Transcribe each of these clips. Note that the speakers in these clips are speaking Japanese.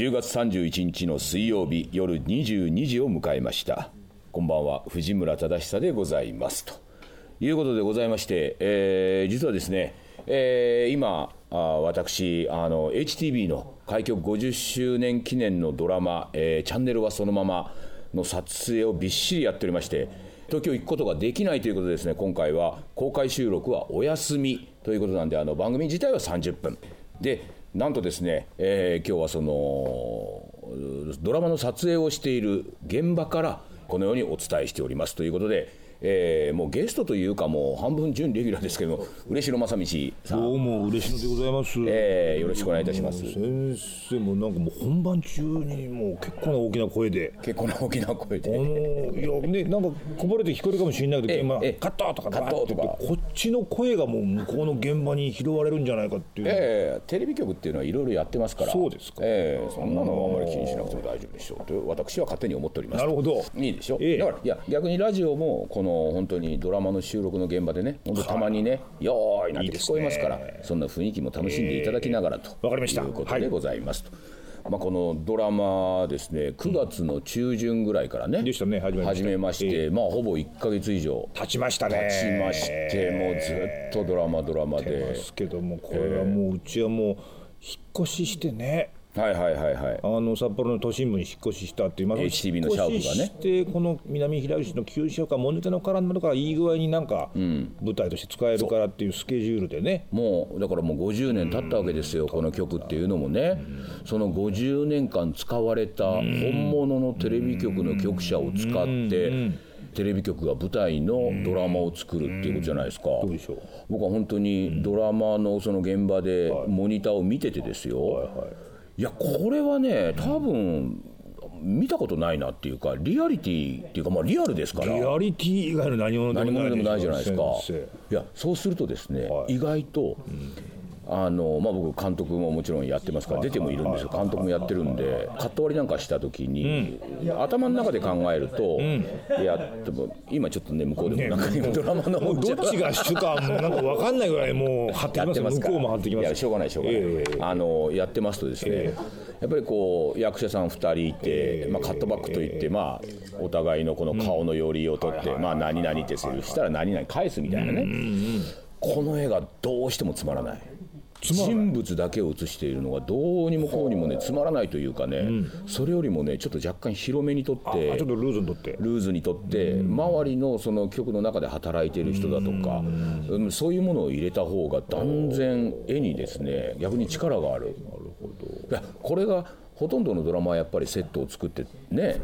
10月31日の水曜日夜22時を迎えました。こんばんは藤村忠久でございます。ということでございまして、えー実はですね、えー今あ私あの HTV の開局50周年記念のドラマ、えーチャンネルはそのまま」の撮影をびっしりやっておりまして東京行くことができないということでですね今回は公開収録はお休みということなんであの番組自体は30分。でなんとですね、えー今日はそのドラマの撮影をしている現場からこのようにお伝えしておりますということで、えーもうゲストというかもう半分準レギュラーですけども嬉野正道さん、どうも嬉しいのでございます。えーよろしくお願いいたします。先生もなんかもう本番中にもう結構な大きな声で。結構な大きな声あでのいやねなんかこぼれて聞こえるかもしれないけど、ええ。現場ええカットとかカットとか。こっちの声がもう向こうの現場に拾われるんじゃないかっていう、えーテレビ局っていうのはいろいろやってますから。そうですか。えーそんなのはあまり気にしなくても大丈夫でしょうと私は勝手に思っておりますなるほど。いいでしょ、ええ。だからいや逆にラジオもこの本当にドラマの収録の現場でね本当たまにね「よーい」なんて聞こえますからそんな雰囲気も楽しんでいただきながらと、わかりましたい。うことでございますと。まあ、このドラマですね9月の中旬ぐらいからね、でしたね始めました。始めまして、まあ、ほぼ1か月以上立ちましたね。経ちましてもうずっとドラマドラマで。ですけどもこれはもううちはもう引っ越ししてねはいはいはいはい。あの札幌の都心部に引っ越ししたっていう、まあ HTB の社屋がね。引っ越ししてこの南平吉の旧社屋モニターのからになるからいい具合になんか舞台として使えるからっていうスケジュールでね。もうだからもう50年経ったわけですよ、この曲っていうのもね、その50年間使われた本物のテレビ局の局舎を使って、テレビ局が舞台のドラマを作るっていうことじゃないですか、どうでしょう。僕は本当にドラマのその現場でモニターを見ててですよ、いやこれはね多分見たことないなっていうかリアリティっていうかまあリアルですから。リアリティ以外の何物でもないじゃないですか。先いやそうするとですね、はい。意外と、あのまあ、僕監督ももちろんやってますから出てもいるんですよ。監督もやってるんでカット割りなんかした時に、頭の中で考えると、いやでも今ちょっとね向こうでもなんかドラマの生もうどっちが主かなんか分かんないぐらいもう張ってきます向やってますから。こうも張ってきます。いやしょうがないしょうがない、ええ。あのやってますとですね、やっぱりこう役者さん2人いて、まあ、カットバックといって、まあ、お互いのこの顔の寄りを取って、まあ、何々ってするしたら何々返すみたいなね、この絵がどうしてもつまらない。人物だけを映しているのがどうにもこうにもねつまらないというかね、それよりもねちょっと若干広めにとってあちょっとルーズにとって。ルーズにとって周りのその局の中で働いている人だとかうん。そういうものを入れた方が断然絵にですね逆に力がある。いやこれがほとんどのドラマはやっぱりセットを作ってね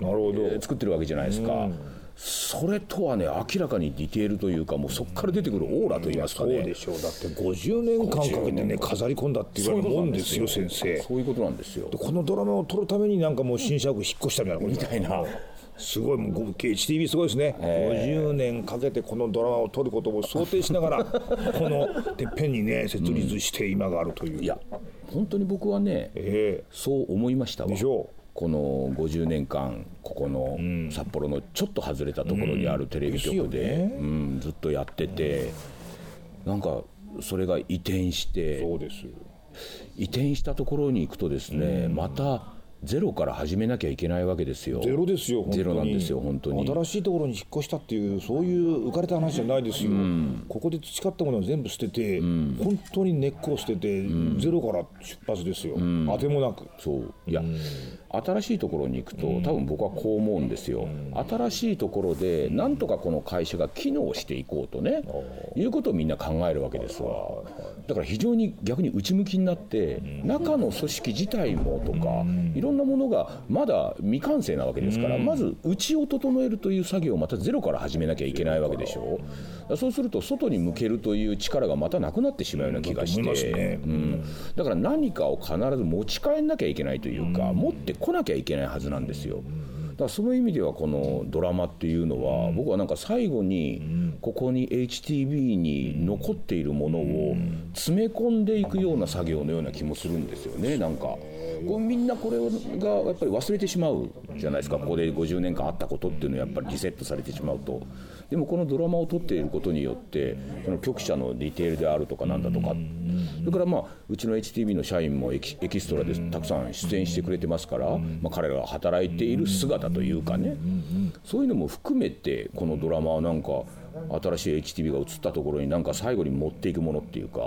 なるほど。作ってるわけじゃないですか。それとはね明らかにディテールというかもうそこから出てくるオーラといいますかそうねでしょう。だって50年間かけてね飾り込んだって言われるもんですよ先生。そういうことなんですよ。このドラマを撮るためになんかもう新社屋引っ越したみたいなみたいな。すごいもう HTV すごいですね、50年かけてこのドラマを撮ることを想定しながら このてっぺんにね設立して今があるという、いや本当に僕はねえそう思いましたわ。でしょこの50年間ここの札幌のちょっと外れたところにあるテレビ局で,、ですようんずっとやってて、なんかそれが移転しえて移転したところに行くとですね、またゼロから始めなきゃいけないわけですよ。ゼロですよ本当に。ゼロなんですよ本当に。新しいところに引っ越したっていうそういう浮かれた話じゃないですよ、ここで培ったものを全部捨てて、本当に根っこを捨てて、ゼロから出発ですよ、当てもなく。そう。いや、新しいところに行くと多分僕はこう思うんですよ、新しいところでなんとかこの会社が機能していこうとね、いうことをみんな考えるわけですわ。だから非常に逆に内向きになって、中の組織自体もとか、いろんなものがまだ未完成なわけですから、まず内を整えるという作業をまたゼロから始めなきゃいけないわけでしょ。そうすると外に向けるという力がまたなくなってしまうような気がして、ねうん、だから何かを必ず持ち帰んなきゃいけないというか、持ってこなきゃいけないはずなんですよ。だからその意味ではこのドラマっていうのは、僕はなんか最後にここに HTB に残っているものを詰め込んでいくような作業のような気もするんですよねなんか。こうみんなこれがやっぱり忘れてしまうじゃないですか。ここで50年間あったことっていうのはやっぱりリセットされてしまうと。でもこのドラマを撮っていることによってその局舎のディテールであるとかなんだとか。それからまあうちの HTV の社員もエキエキストラでたくさん出演してくれてますから、まあ、彼らが働いている姿というかね。そういうのも含めてこのドラマはなんか新しい HTV が映ったところになんか最後に持っていくものっていうか。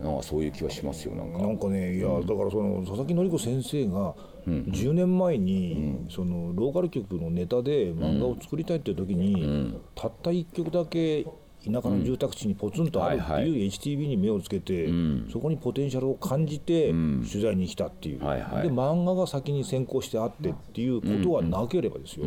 なんかそういう気はしますよなんか。なんかねいやだからその佐々木典子先生が10年前にそのローカル局のネタで漫画を作りたいっていう時にたった1曲だけ田舎の住宅地にポツンとあるってはいう HTV に目をつけてそこにポテンシャルを感じて取材に来たっていう。で漫画が先に先行してあってっていうことはなければですよ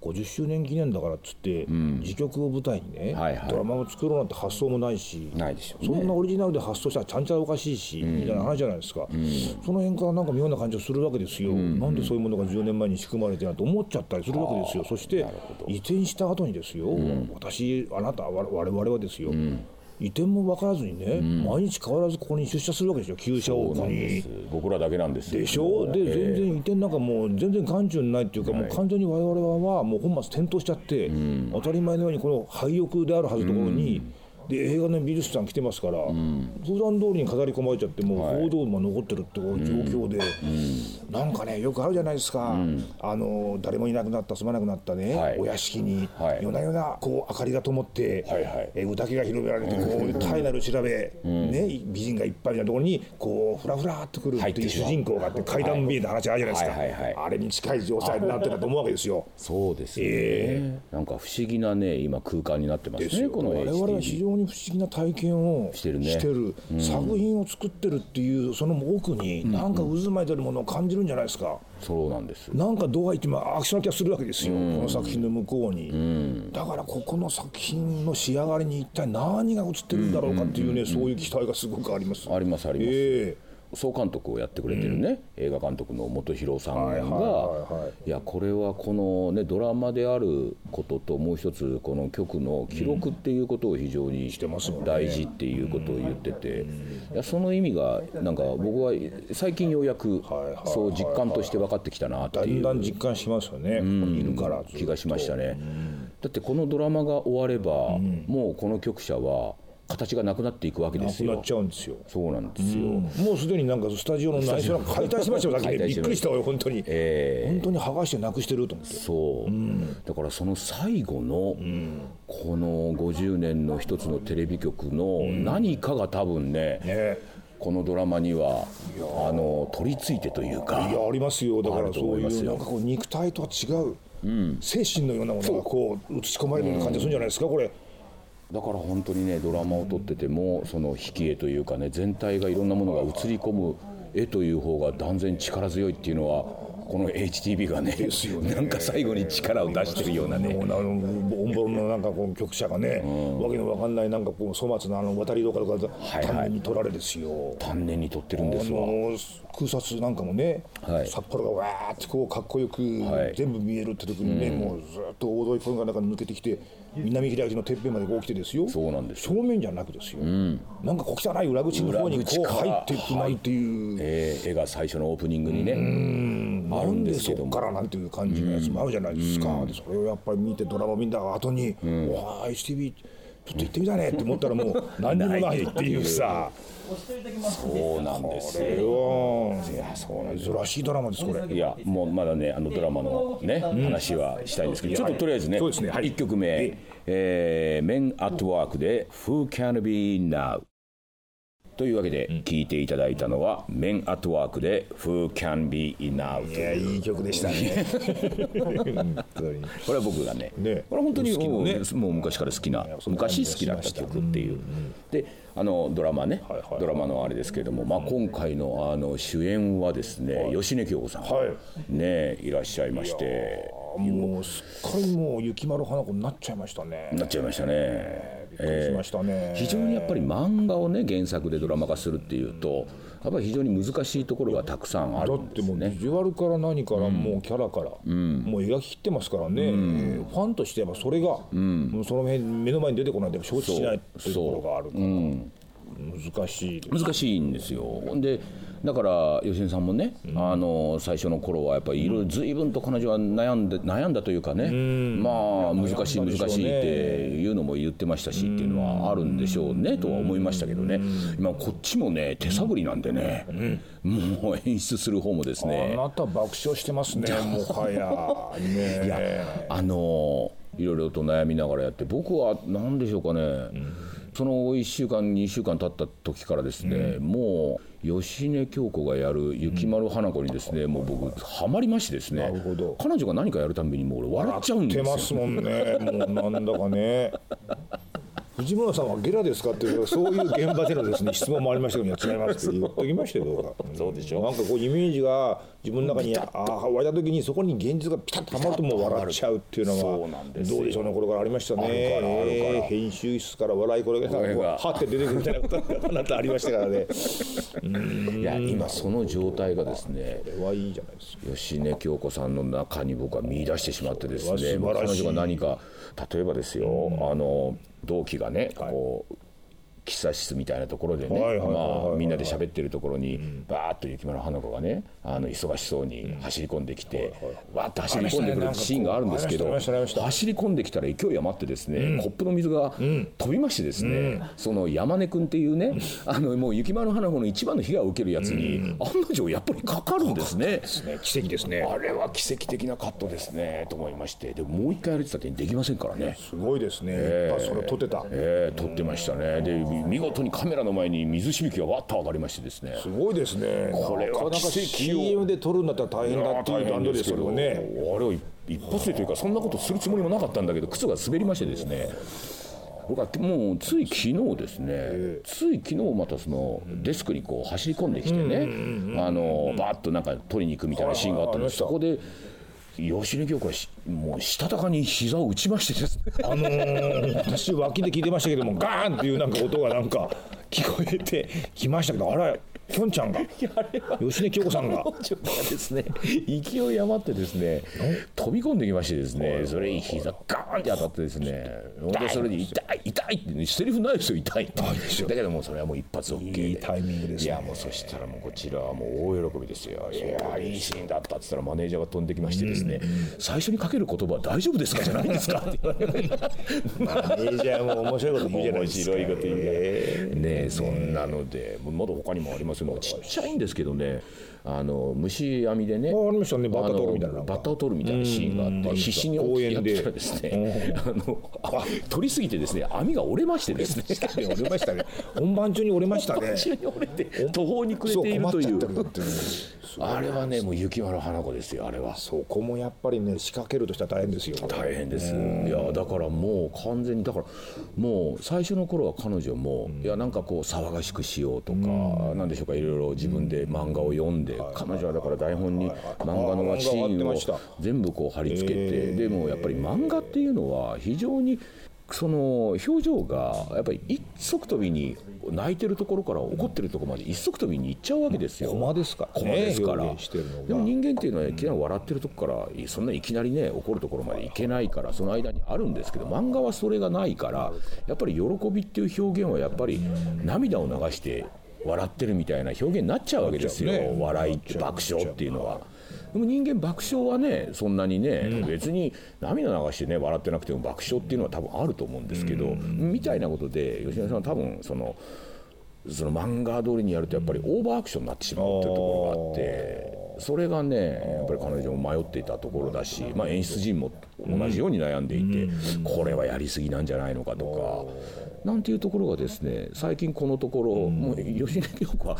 50周年記念だからっつって自曲を舞台にねはいはい。ドラマを作ろうなんて発想もないしないでしょうね。そんなオリジナルで発想したらちゃんちゃらおかしいし、みたいな話じゃないですか、その辺からなんか妙な感じがするわけですよ、なんでそういうものが10年前に仕組まれてなと思っちゃったりするわけですよ。そして移転した後にですよ、私あなたわ我々はですよ、移転も分からずにね、毎日変わらずここに出社するわけですよ旧社屋に。僕らだけなんですよ。でしょ？で全然移転なんかもう全然眼中にないっていうか、もう完全に我々はもう本末転倒しちゃって、当たり前のようにこの廃屋であるはずのところに、で映画の美術さん来てますから、普段通りに飾り込まれちゃってもう報道も残ってるって状況で、なんかねよくあるじゃないですか、あの誰もいなくなった住まなくなったね、はい。お屋敷に、はい。夜な夜なこう明かりが灯って、はいはい。えー宴が広められてこう単なる調べ、ね、美人がいっぱいいるところにこうふらふらっと来るっていう主人公があって階段見えた話あるじゃないですか、はいはいはい。あれに近い状態になってたと思うわけですよ。そうですね、えなんか不思議なね今空間になってますねこの我々は非 HTV 常に不思議な体験をしてるね。作品を作ってるっていうその奥になんか渦巻いてるものを感じるんじゃないですか。そうなんですなんかどう入ってもアクションな気がするわけですよ、この作品の向こうに、だからここの作品の仕上がりに一体何が映ってるんだろうかっていうね、そういう期待がすごくあります。ありますあります、え総監督をやってくれてるね、映画監督の本博さんが、いやこれはこの、ね、ドラマであることともう一つこの曲の記録っていうことを非常に大事っていうことを言ってて、いやその意味がなんか僕は最近ようやくそう実感として分かってきたなってだいう。んだん実感しますよね、ここにいるから気がしましたね。だってこのドラマが終われば、もうこの局舎は形がなくなっていくわけですよ。なくなっ。ちゃうんですよ。そうなんですよ。もうすでになんかスタジオの内装なんか解体しましたよ、だけでびっくりしたわよ、本当に。え本当に剥がしてなくしてると思って。そう、だからその最後の、この50年の一つのテレビ局の何かが多分ね、ね。このドラマにはあの取り付いてというか。いやありますよ。だからそう思いうなんかこう肉体とは違う、精神のようなものがこう映し込まれるような感じがするんじゃないですかこれだから本当にねドラマを撮っててもその引き絵というかね全体がいろんなものが映り込む絵という方が断然力強いっていうのはこの HTV がねなんか最後に力を出してるようなね。もうあのオンボロのなんかこう局舎がね、わけのわかんないなんかこう粗末なあの渡りとかはい丹念に取られですよ、丹念に撮ってるんですわ。空撮なんかもね、はい。札幌がわーってこうかっこよくはい。全部見えるって時にね、もうずっと大通りポンが中に抜けてきて南開きのてっぺんまでこう来てですよ。そうなんです正面じゃなくですよ、なんか小汚い裏口の方にこう入っていくなんていう、えー絵が最初のオープニングにね。あるんですけども。からなんていう感じのやつもあるじゃないですか、でそれをやっぱり見てドラマ見た後に「うわあ HTV ちょっと行ってみたいね」って思ったらもう何にもないっていうさ。そうなんですよ。いやそうなん珍しいドラマですこれいやもうまだねあのドラマのね、話はしたいんですけどちょっととりあえずねそうですね。はい。1曲目「えー、Men at Work」で「Who Can Be Now」というわけで聞いていただいたのは「Men at Work」で「Who Can Be Now」といやいういい曲でしたね。これは僕がねね。これは本当に好きのね。もう昔から好きな昔好きだった曲っていう。であのドラマね、ドラマのあれですけれども、まあ、今回のあの主演はですね、吉根京子さん、はねいらっしゃいまして。もうすっかりもう雪丸花子になっちゃいましたね。なっちゃいましたね。びっくりしましたね、非常にやっぱり漫画をね原作でドラマ化するっていうとやっぱり非常に難しいところがたくさんあだるんってもうビですね。ジュアルから何からもうキャラから、もう描ききってますからね、ファンとしてはそれが、もうその辺目の前に出てこないと承知しないというところがあるから、難しいです難しいんですよ。でだから吉根さんもね、あの最初の頃はやっぱりいろいろ随分と彼女は悩んで悩んだというかね、まあ難しい難しいっていうのも言ってましたしっていうのはあるんでしょうねとは思いましたけどね、今こっちもね手探りなんでね、もう演出する方もですね。あなた爆笑してますねもはや。ねいやあのいろいろと悩みながらやって僕は何でしょうかね、その1週間2週間経った時からですね、もう芳根京子がやる雪丸花子にですね、もう僕ハマりましてですねなるほど。彼女が何かやるたんびにもう俺笑っちゃうんですよ。出ますもんね。もうなんだかね藤村さんはゲラですかっていうそういう現場でのですね質問もありましたけど違いますって言っときましたよどうかそうでしょなんかこうイメージが自分の中にああ湧いた時にそこに現実がピタッとはまるともう笑っちゃうっていうのがどうでしょうねこれからありましたね。えー編集室から笑いこれがはって出てくるみたいなことがあなたありましたからね。いや今その状態がですねこれはいいじゃないですか。芳根京子さんの中に僕は見出してしまってですうね彼女が何か例えばですよ、あの同期がね、こう喫茶室みたいなところでね、みんなで喋ってるところに、バーッと雪村花子がねあの忙しそうに走り込んできて、わーって走り込んでくるシーンがあるんですけど走り込んできたら勢い余ってですね、コップの水が飛びましてですね、その山根君っていうね、あのもう雪丸花子の一番の被害を受けるやつに、案の定やっぱりかかるんですね。奇跡ですね。あれは奇跡的なカットですねと思いまして。でももう一回やるってたってできませんからね。すごいですね。それ撮ってた。えー、撮ってましたね。でみ見事にカメラの前に水しぶきがわっと上がりましてですね。すごいですね。これは奇跡を。CM で撮るんだったら大変だっていう段取りですけど。ねあれを一一発でというかそんなことするつもりもなかったんだけど靴が滑りましてですね。僕はもうつい昨日ですね、つい昨日またそのデスクにこう走り込んできてね、あのバーッとなんか取りに行くみたいなシーンがあったんですそこで吉根京子はしもうしたたかに膝を打ちましてですね。あのー、私脇で聞いてましたけどもガーンっていうなんか音がなんか聞こえてきましたけどあらきょんちゃんが。吉根京子さんが。彼女がですね。勢い余ってですね飛び込んできましてですねそれに膝ガーンって当たってですねでそれで痛い痛いってセリフないですよ痛いって。だけどもうそれはもう一発 OK で。いいタイミングですね。いやもうそしたらもうこちらはもう大喜びですよ。いやいいシーンだったって言ったらマネージャーが飛んできましてですね。最初にかける言葉は大丈夫ですか？じゃないんですか？って言われてマネージャーも面白いこと言うじゃない面ですか。白いこと言うねえそんなのでまだ他にもありますよちっちゃいんですけどね。あの虫網でねあありましたねバッタ取るみたいなバッタを取るみたいなシーンがあって必死に公園でやってたらで。すね。あ取りすぎてですね網が折れましてですね折れましたね。本番中に折れましたね。後ろに折れて途方に暮れているという。あれはねもう雪丸花子ですよあれは。そこもやっぱりね仕掛けるとしたら大変ですよ。大変です。いやだからもう完全にだからもう最初の頃は彼女も、いやなんかこう騒がしくしようとか、なんでしょうかいろいろ自分で漫画を読んで、彼女はだから台本に漫画のシあーンを全部こう貼り付けて、でもやっぱり漫画っていうのは非常にその表情がやっぱり一足飛びに泣いてるところから怒ってるところまで一足飛びに行っちゃうわけですよ。コマですからコね。マですから、でも人間っていうのはいきなり笑ってるとこからそんないきなりね怒るところまでいけないからその間にあるんですけど漫画はそれがないからやっぱり喜びっていう表現はやっぱり涙を流して笑ってるみたいな表現になっちゃうわけですよ、ね。笑いって爆笑っていうのは。でも人間爆笑はねそんなにね、別に涙流してね笑ってなくても爆笑っていうのは多分あると思うんですけど、みたいなことで吉田さんは多分そのその漫画通りにやるとやっぱりオーバーアクションになってしまうっていうところがあってそれがねやっぱり彼女も迷っていたところだし、まあ、演出陣も同じように悩んでいて、これはやりすぎなんじゃないのかとか。なんていうところがですね最近このところ、もう吉根京子は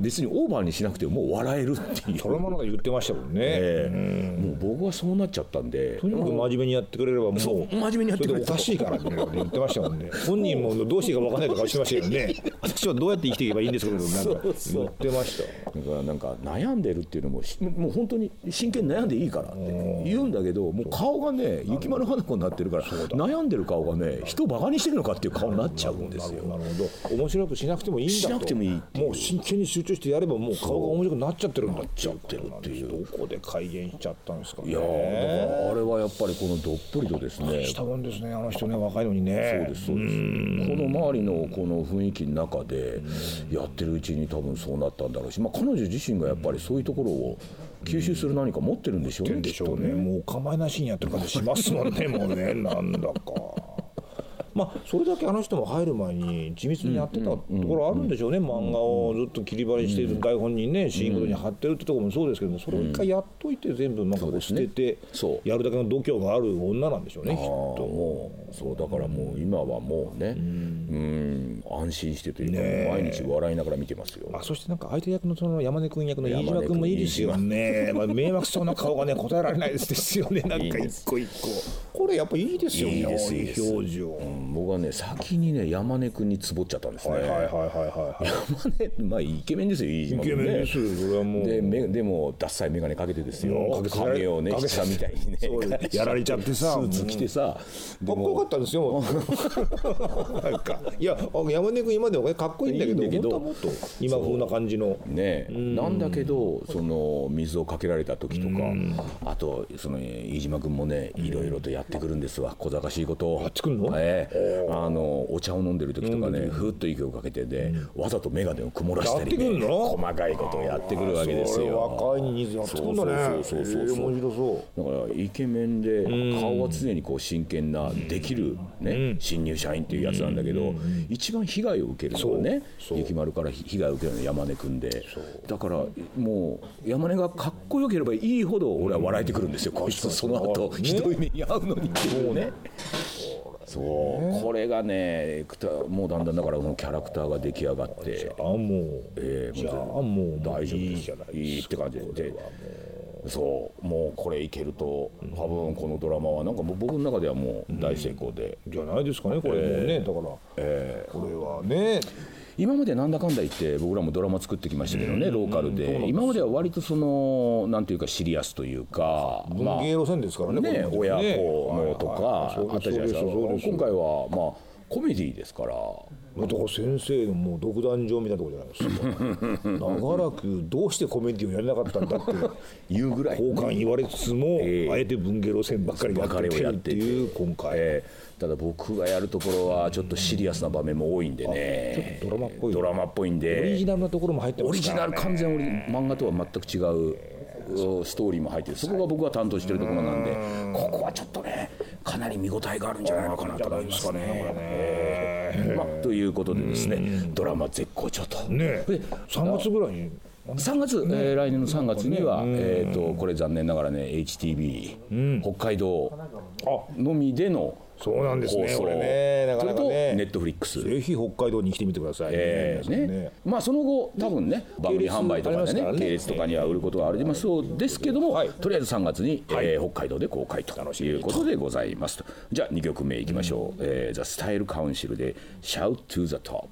別にオーバーにしなくてももう笑えるっていう。それもなんか言ってましたもんね、ええ。もう僕はそうなっちゃったんで。とにかく真面目にやってくれればもうそう真面目にやってくれ。それでおかしいからって言ってましたもんね。本人もどうしていいか分かんないとかしてましたけどね。私はどうやって生きていけばいいんですかとかなんか言ってました。だからなんか悩んでるっていうのもしもう本当に真剣に悩んでいいからって言うんだけどもう顔がね雪丸花子になってるから悩んでる顔がね人をバカにしてるのかっていう顔にななっちゃうんですよ。なるほど。面白くしなくてもいいんだと。しなくてもいいもう真剣に集中してやればもう顔が面白くなっちゃってるんだっちゃってるっていう。どこで改元しちゃったんですかね。いやーだからあれはやっぱりこのどっぷりとですね。したもんですねあの人ね若いのにね。そうですそうです。この周りのこの雰囲気の中でやってるうちに多分そうなったんだろうし、まあ、彼女自身がやっぱりそういうところを吸収する何か持ってるんでしょうねでしょうきっとね。もうお構いなしにやってる感じしますもんねもうね。なんだか。まあ、それだけあの人も入る前に緻密にやってたところあるんでしょうね、漫画をずっと切り張りしている台本にね、シーンごとに貼ってるってところもそうですけど、それを一回やっといて、全部なんかこう捨ててやるだけの度胸がある女なんでしょうね、きっと。もうそうだからもう今はもうねうん。安心してというか、毎日笑いながら見てますよ。あそしてなんか相手役のその山根君役の飯島君もいいですよね、まあ、迷惑そうな顔がね答えられないですですよね。なんか一個一個これやっぱいいですよねいいですいい表情、うん僕はね先にね山根君につぼっちゃったんですね。はいはいはいはいはい山根まあイケメンですよ飯島イケ。メンですよそれはもう。でめでもダッサい眼鏡かけてですよ、影をねかけて下みたいにね。やられちゃってさ。スーツ着てさ、かっこよかったですよなんか。いや山根君今でもかっこいいんだけどいいけど今風な感じの。ね。なんだけどその水をかけられた時とかあとその飯島君もねいろいろとやってくるんですわ小賢しいことを。やってくるの？ええ。あのお茶を飲んでる時とかねふーっと息をかけてでわざと眼鏡を曇らしたりねるの？細かいことをやってくるわけですよ。若いにやってくるんだね。そうそうそうそうだからイケメンで顔は常にこう真剣なできる、ね新入社員っていうやつなんだけど一番被害を受けるのはね雪丸から被害を受けるのは山根君で。だからもう山根がかっこよければいいほど俺は笑えてくるんですよこいつ。その後ひどい目に遭うのにっていうね。そう。これがねもうだんだんだからこのキャラクターが出来上がって。あもう、えーじゃあもう大丈夫。いいじゃないいいって感じで。でそう。もうこれいけると多分このドラマはなんかもう僕の中ではもう大成功で、じゃないですかねこれもうね、だから、これはね今までなんだかんだ言って僕らもドラマ作ってきましたけどね、ローカルで。今までは割とそのなんていうかシリアスというかまあ文芸路線ですからねね親子のとかあったじゃないですか。今回はまあコメディですから。だから先生のもう独壇場みたいなところじゃないですか。長らくどうしてコメディをやれなかったんだって言うぐらい 交換言われつつも、ええ。あえて文芸路線ばっかりやっててるっていう今回、え。ーただ僕がやるところはちょっとシリアスな場面も多いんでね。ちょっとドラマっぽい。ドラマっぽいんで。オリジナルなところも入ってまオリジナル完全オリ漫画とは全く違うおストーリーも入ってる。そこが僕が担当してるところなんで。ここはちょっとねかなり見応えがあるんじゃないのかなと思いますね。えーまあ、ということでですねドラマ絶好調と。ねで3月ぐらいに。3月、えー来年の3月には、えー、とこれ残念ながらね HTB、北海道のみでのそうなんですね。これね。なかなかそれとねネットフリックスぜひ北海道に来てみてください、えー皆さんね。まあその後多分ね番組販売とかでねね系列とかには売ることがありますそうですけども、はい。とりあえず3月に、えー北海道で公開ということでございますと。じゃあ2曲目いきましょう「えー、ザ・スタイル・カウンシル」で「Shout to the Top」